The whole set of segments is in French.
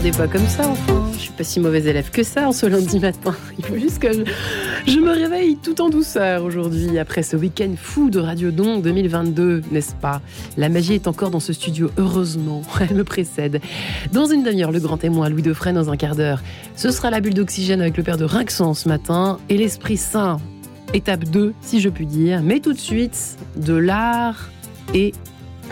regardez pas comme ça, enfin. Je suis pas si mauvais élève que ça en ce lundi matin. Il faut juste que je, me réveille tout en douceur aujourd'hui, après ce week-end fou de Radio Don 2022, n'est-ce pas? La magie est encore dans ce studio, heureusement. Elle me précède. Dans une demi-heure, le grand témoin Louis Defresne dans un quart d'heure. Ce sera la bulle d'oxygène avec le père de Rinxon ce matin et l'Esprit Saint. Étape 2, si je puis dire. Mais tout de suite, de l'art et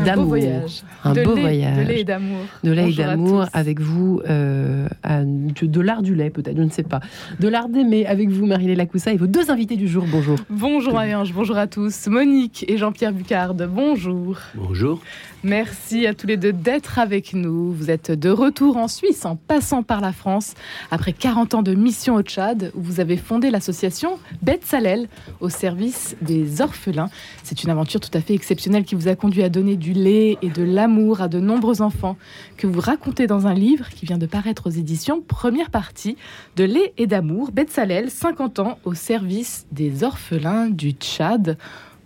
d'amour. voyage un de beau lait, voyage. De lait et d'amour. De lait et d'amour avec vous, euh, à- de, de l'art du lait peut-être, je ne sais pas. De l'art d'aimer avec vous, Marie-Léla Lacoussa et vos deux invités du jour. Bonjour. Bonjour Marie-Ange, bonjour à tous. Monique et Jean-Pierre Bucarde, bonjour. Bonjour. Merci à tous les deux d'être avec nous. Vous êtes de retour en Suisse en passant par la France après 40 ans de mission au Tchad où vous avez fondé l'association Beth Salel au service des orphelins. C'est une aventure tout à fait exceptionnelle qui vous a conduit à donner du lait et de l'amour à de nombreux enfants que vous racontez dans un livre qui vient de paraître aux éditions Première partie de lait et d'amour. Beth Salel, 50 ans au service des orphelins du Tchad.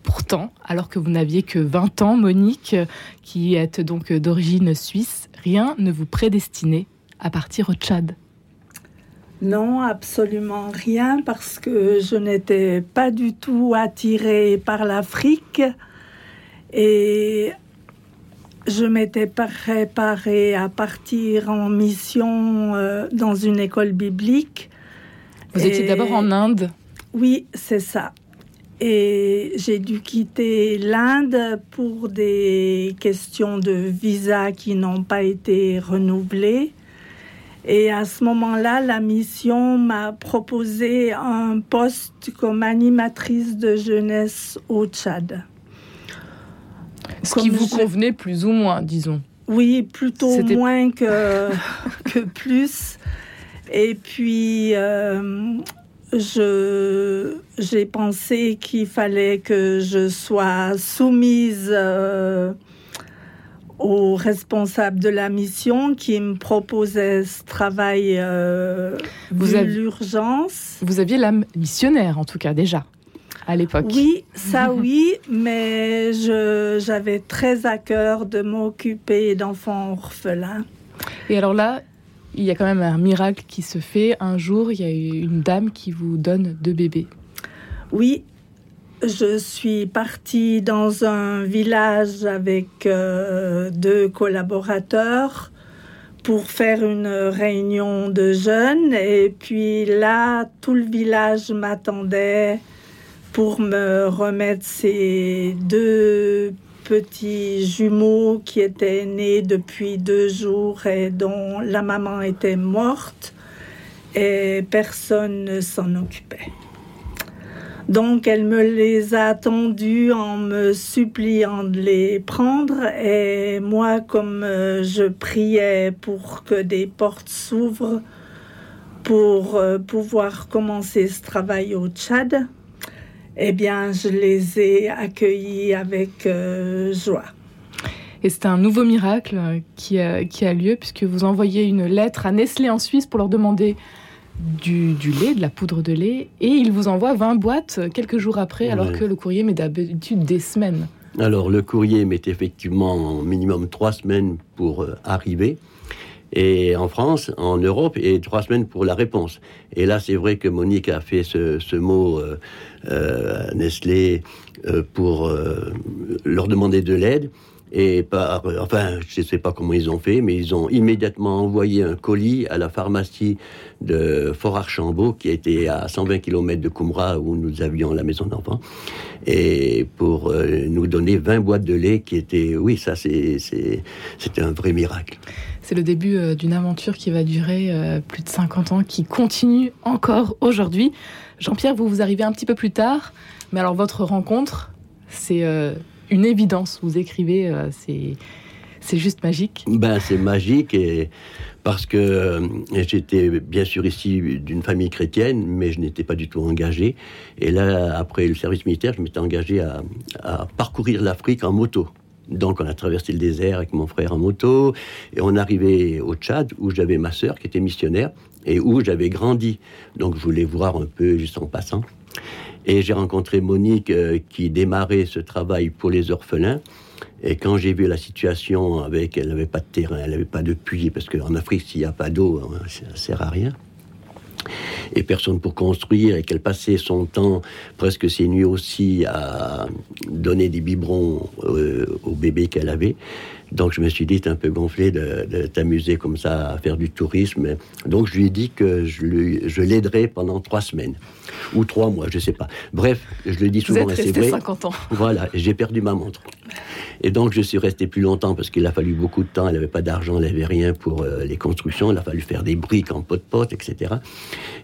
Pourtant, alors que vous n'aviez que 20 ans, Monique, qui êtes donc d'origine suisse, rien ne vous prédestinait à partir au Tchad. Non, absolument rien, parce que je n'étais pas du tout attirée par l'Afrique et je m'étais préparée à partir en mission euh, dans une école biblique. Vous étiez d'abord en Inde. Oui, c'est ça. Et j'ai dû quitter l'Inde pour des questions de visa qui n'ont pas été renouvelées. Et à ce moment-là, la mission m'a proposé un poste comme animatrice de jeunesse au Tchad. Ce Comme qui vous je- convenait plus ou moins, disons. Oui, plutôt moins que, que plus. Et puis, euh, je, j'ai pensé qu'il fallait que je sois soumise euh, au responsable de la mission qui me proposait ce travail euh, Vous avez- l'urgence. Vous aviez l'âme missionnaire, en tout cas, déjà, à l'époque. Oui, ça oui, mais je, j'avais très à cœur de m'occuper d'enfants orphelins. Et alors là, il y a quand même un miracle qui se fait. Un jour, il y a une dame qui vous donne deux bébés. Oui, je suis partie dans un village avec euh, deux collaborateurs pour faire une réunion de jeunes. Et puis là, tout le village m'attendait pour me remettre ces deux petits jumeaux qui étaient nés depuis deux jours et dont la maman était morte et personne ne s'en occupait. Donc elle me les a tendus en me suppliant de les prendre et moi comme euh, je priais pour que des portes s'ouvrent pour euh, pouvoir commencer ce travail au Tchad, eh bien je les ai accueillis avec euh, joie. Et c'est un nouveau miracle euh, qui a, qui a lieu puisque vous envoyez une lettre à Nestlé en Suisse pour leur demander du, du lait, de la poudre de lait, et ils vous envoient 20 boîtes euh, quelques jours après, alors Ouais. que le courrier met d'habitude des semaines. Alors, le courrier met effectivement minimum trois semaines pour euh, arriver. Et en France, en Europe, et trois semaines pour la réponse. Et là, c'est vrai que Monique a fait ce, ce mot euh, euh, à Nestlé euh, pour euh, leur demander de l'aide. Et par, enfin, je ne sais pas comment ils ont fait, mais ils ont immédiatement envoyé un colis à la pharmacie de Fort-Archambault, qui était à 120 km de Coumra, où nous avions la maison d'enfants, et pour euh, nous donner 20 boîtes de lait qui étaient, oui, ça, c'était un vrai miracle. C'est le début euh, d'une aventure qui va durer euh, plus de 50 ans, qui continue encore aujourd'hui. Jean-Pierre, vous vous arrivez un petit peu plus tard, mais alors votre rencontre, c'est euh, une évidence. Vous écrivez, euh, c'est c'est juste magique. Ben, c'est magique et parce que euh, j'étais bien sûr ici d'une famille chrétienne, mais je n'étais pas du tout engagé. Et là, après le service militaire, je m'étais engagé à, à parcourir l'Afrique en moto. Donc, on a traversé le désert avec mon frère en moto et on arrivait au Tchad où j'avais ma sœur qui était missionnaire et où j'avais grandi. Donc, je voulais voir un peu juste en passant. Et j'ai rencontré Monique euh, qui démarrait ce travail pour les orphelins. Et quand j'ai vu la situation avec, elle n'avait pas de terrain, elle n'avait pas de puits, parce qu'en Afrique, s'il n'y a pas d'eau, hein, ça sert à rien et personne pour construire, et qu'elle passait son temps, presque ses nuits aussi, à donner des biberons euh, au bébé qu'elle avait. Donc je me suis dit, t'es un peu gonflé de, t'amuser comme ça à faire du tourisme. Donc je lui ai dit que je, je l'aiderais pendant trois semaines ou trois mois, je sais pas. Bref, je le dis souvent, et c'est vrai. 50 ans. Voilà, j'ai perdu ma montre. Et donc, je suis resté plus longtemps parce qu'il a fallu beaucoup de temps. Elle n'avait pas d'argent, elle n'avait rien pour euh, les constructions. Il a fallu faire des briques en pot-pot, etc.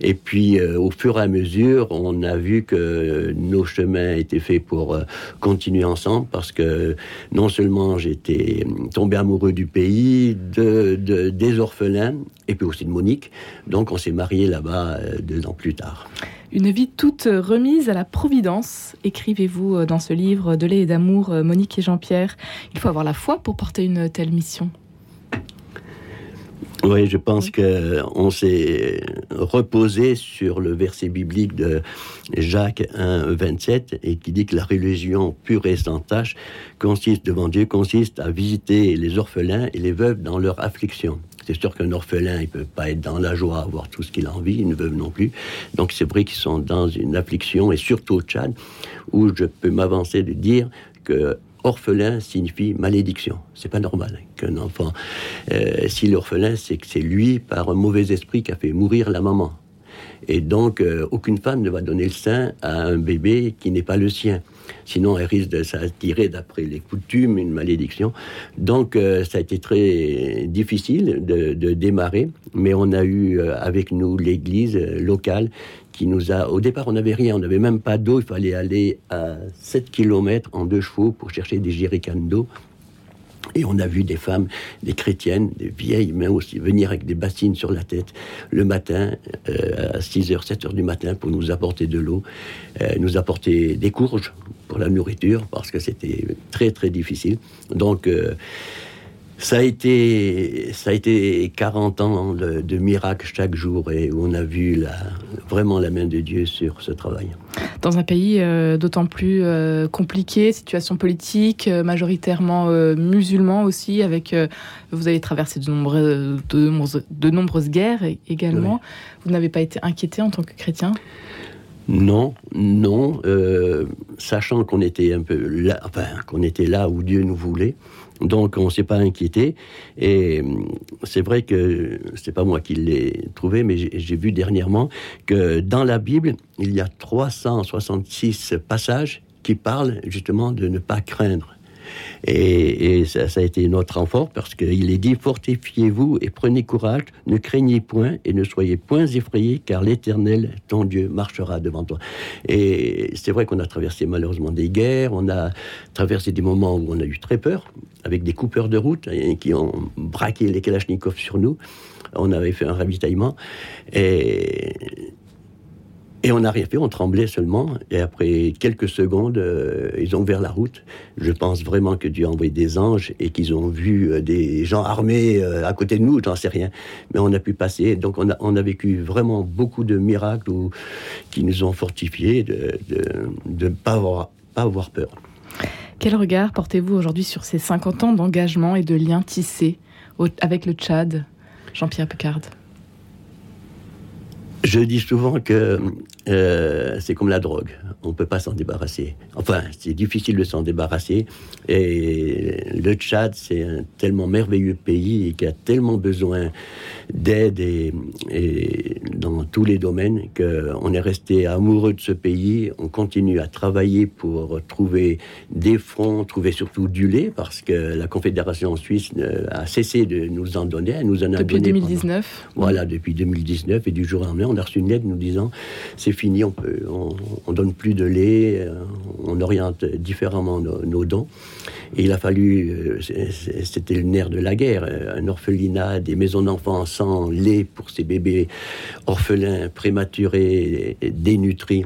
Et puis, euh, au fur et à mesure, on a vu que nos chemins étaient faits pour euh, continuer ensemble parce que non seulement j'étais tombé amoureux du pays, de, des orphelins, et puis aussi de Monique. Donc, on s'est mariés là-bas deux ans plus tard. Une vie toute remise à la Providence, écrivez-vous euh, dans ce livre de lait et d'amour, euh, Monique et Jean-Pierre. Il faut avoir la foi pour porter une telle mission. Oui, je pense qu'on s'est reposé sur le verset biblique de Jacques 1, 27 et qui dit que la religion pure et sans tâche consiste devant Dieu, consiste à visiter les orphelins et les veuves dans leur affliction. C'est sûr qu'un orphelin, il peut pas être dans la joie, avoir tout ce qu'il a envie, une veuve non plus. Donc c'est vrai qu'ils sont dans une affliction, et surtout au Tchad, où je peux m'avancer de dire que orphelin signifie malédiction. C'est pas normal qu'un enfant, euh, si l'orphelin, c'est que c'est lui, par un mauvais esprit, qui a fait mourir la maman. Et donc, euh, aucune femme ne va donner le sein à un bébé qui n'est pas le sien. Sinon, elle risque de s'attirer, d'après les coutumes, une malédiction. Donc, euh, ça a été très difficile de, démarrer, mais on a eu euh, avec nous l'église locale qui nous a. Au départ, on n'avait rien, on n'avait même pas d'eau. Il fallait aller à 7 km en deux chevaux pour chercher des jerrycans d'eau. Et on a vu des femmes, des chrétiennes, des vieilles mais aussi, venir avec des bassines sur la tête le matin, euh, à 6h, 7h du matin, pour nous apporter de l'eau, euh, nous apporter des courges pour la nourriture, parce que c'était très très difficile. Donc, euh, ça a été, ça a été 40 ans de, miracles chaque jour et on a vu la, vraiment la main de Dieu sur ce travail. Dans un pays euh, d'autant plus euh, compliqué, situation politique, euh, majoritairement musulman aussi, avec vous avez traversé de, nombreuses, guerres également. Vous n'avez pas été inquiété en tant que chrétien? Non, non, sachant qu'on était un peu là, enfin, qu'on était là où Dieu nous voulait, donc on ne s'est pas inquiété. Et hum, c'est vrai que c'est pas moi qui l'ai trouvé, mais j'ai vu dernièrement que dans la Bible, il y a 366 passages qui parlent justement de ne pas craindre. Et, ça, a été notre renfort parce qu'il est dit fortifiez-vous et prenez courage, ne craignez point et ne soyez point effrayés, car l'Éternel, ton Dieu, marchera devant toi. Et c'est vrai qu'on a traversé malheureusement des guerres, on a traversé des moments où on a eu très peur, avec des coupeurs de route hein, qui ont braqué les Kalachnikovs sur nous. On avait fait un ravitaillement et et on fait, on tremblait seulement. Et après quelques secondes, euh, ils ont ouvert la route. Je pense vraiment que Dieu a envoyé des anges et qu'ils ont vu euh, des gens armés euh, à côté de nous, j'en sais rien. Mais on a pu passer. Donc on a, vécu vraiment beaucoup de miracles qui nous ont fortifiés de ne pas avoir, pas avoir peur. Quel regard portez-vous aujourd'hui sur ces 50 ans d'engagement et de liens tissés avec le Tchad, Jean-Pierre Picard? Je dis souvent que euh, c'est comme la drogue, on ne peut pas s'en débarrasser. Enfin, c'est difficile de s'en débarrasser. Et le Tchad, c'est un tellement merveilleux pays qui a tellement besoin d'aide et, dans tous les domaines qu'on est resté amoureux de ce pays. On continue à travailler pour trouver des fonds, trouver surtout du lait, parce que la Confédération suisse a cessé de nous en donner. Elle nous en a depuis 2019. voilà, depuis 2019. Et du jour au lendemain, on a reçu une lettre nous disant c'est fini, on on, donne plus de lait, euh, on oriente différemment nos, dons. Et il a fallu, euh, c'était le nerf de la guerre, un orphelinat, des maisons d'enfants sans lait pour ces bébés orphelins, prématurés, dénutris.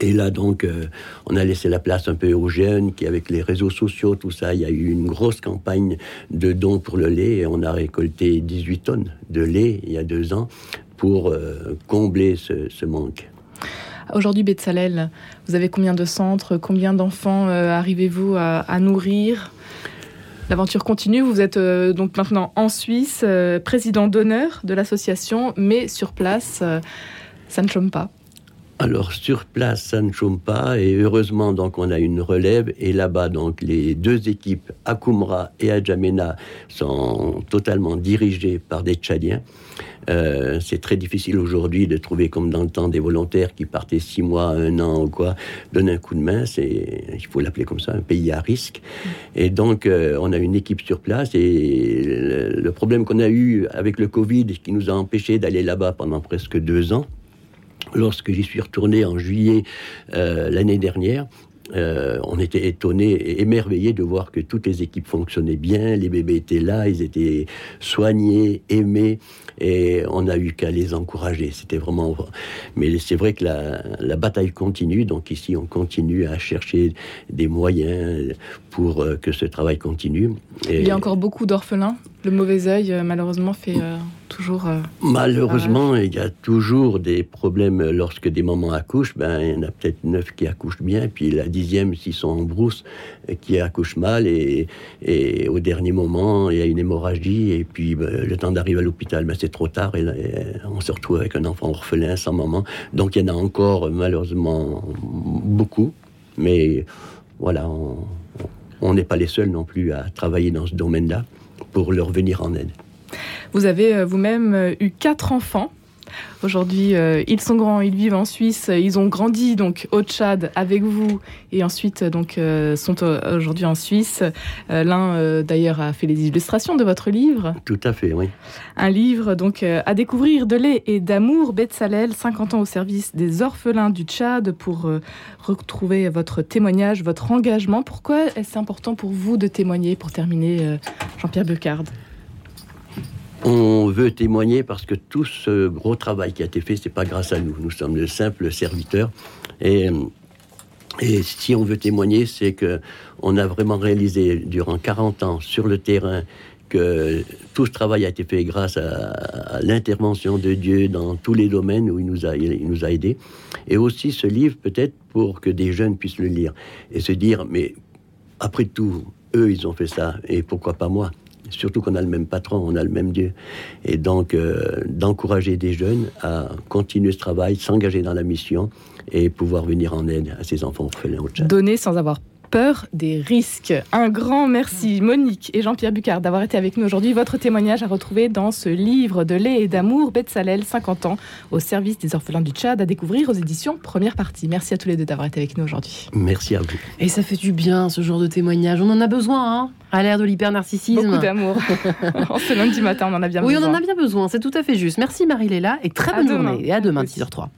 Et là, donc, euh, on a laissé la place un peu aux jeunes qui, avec les réseaux sociaux, tout ça, il y a eu une grosse campagne de dons pour le lait et on a récolté 18 tonnes de lait il y a deux ans pour combler ce manque. Aujourd'hui, Betsalel, vous avez combien de centres Combien d'enfants euh, arrivez-vous à, nourrir? L'aventure continue. Vous êtes euh, donc maintenant en Suisse, euh, président d'honneur de l'association, mais sur place, ça ne chôme pas. Alors sur place, ça ne chôme pas et heureusement donc on a une relève et là-bas donc les deux équipes à Koumra et à sont totalement dirigées par des Tchadiens. Euh, c'est très difficile aujourd'hui de trouver comme dans le temps des volontaires qui partaient six mois, un an ou quoi, donner un coup de main. C'est, il faut l'appeler comme ça, un pays à risque. Et donc euh, on a une équipe sur place et le, le problème qu'on a eu avec le Covid qui nous a empêché d'aller là-bas pendant presque deux ans lorsque j'y suis retourné en juillet euh, l'année dernière, euh, on était étonnés et émerveillés de voir que toutes les équipes fonctionnaient bien, les bébés étaient là, ils étaient soignés, aimés, et on a eu qu'à les encourager. C'était vraiment. Mais c'est vrai que la, la, bataille continue, donc ici on continue à chercher des moyens pour euh, que ce travail continue. Il y a encore beaucoup d'orphelins. Le mauvais œil, malheureusement, fait toujours. Euh, Malheureusement, il y a toujours des problèmes lorsque des mamans accouchent. Ben, il y en a peut-être neuf qui accouchent bien, puis la dixième, s'ils sont en brousse, euh, qui accouche mal. Et, et, au dernier moment, il y a une hémorragie. Et puis, ben, le temps d'arriver à l'hôpital, ben, c'est trop tard. Et, on se retrouve avec un enfant orphelin sans maman. Donc, il y en a encore, malheureusement, beaucoup. Mais voilà, on n'est pas les seuls non plus à travailler dans ce domaine-là pour leur venir en aide. Vous avez euh, vous-même euh, eu quatre enfants. Aujourd'hui, euh, ils sont grands, ils vivent en Suisse, ils ont grandi donc au Tchad avec vous et ensuite donc sont aujourd'hui en Suisse. L'un d'ailleurs a fait les illustrations de votre livre. Tout à fait, oui. Un livre donc à découvrir de lait et d'amour, Betsalel, 50 ans au service des orphelins du Tchad pour retrouver votre témoignage, votre engagement. Pourquoi est-ce important pour vous de témoigner? Pour terminer, Jean-Pierre Bucard on veut témoigner parce que tout ce gros travail qui a été fait, c'est pas grâce à nous. Nous sommes de simples serviteurs. Et, si on veut témoigner, c'est que on a vraiment réalisé durant 40 ans sur le terrain que tout ce travail a été fait grâce à, l'intervention de Dieu dans tous les domaines où il nous a, il nous a aidés. Et aussi ce livre, peut-être pour que des jeunes puissent le lire et se dire, mais après tout, eux, ils ont fait ça, et pourquoi pas moi? Surtout qu'on a le même patron, on a le même Dieu. Et donc, euh, d'encourager des jeunes à continuer ce travail, s'engager dans la mission et pouvoir venir en aide à ces enfants orphelins au Tchad. Donner sans avoir peur des risques. Un grand merci Monique et Jean-Pierre Bucard d'avoir été avec nous aujourd'hui. Votre témoignage à retrouver dans ce livre de lait et d'amour, Betsalel, 50 ans, au service des orphelins du Tchad, à découvrir aux éditions Première Partie. Merci à tous les deux d'avoir été avec nous aujourd'hui. Merci à vous. Et ça fait du bien ce genre de témoignage. On en a besoin, hein à l'ère de l'hyper-narcissisme. Beaucoup d'amour. ce lundi matin, on en a bien besoin. Oui, on en a bien besoin, c'est tout à fait juste. Merci Marie-Léla et très bonne journée. Et à demain, 10h03.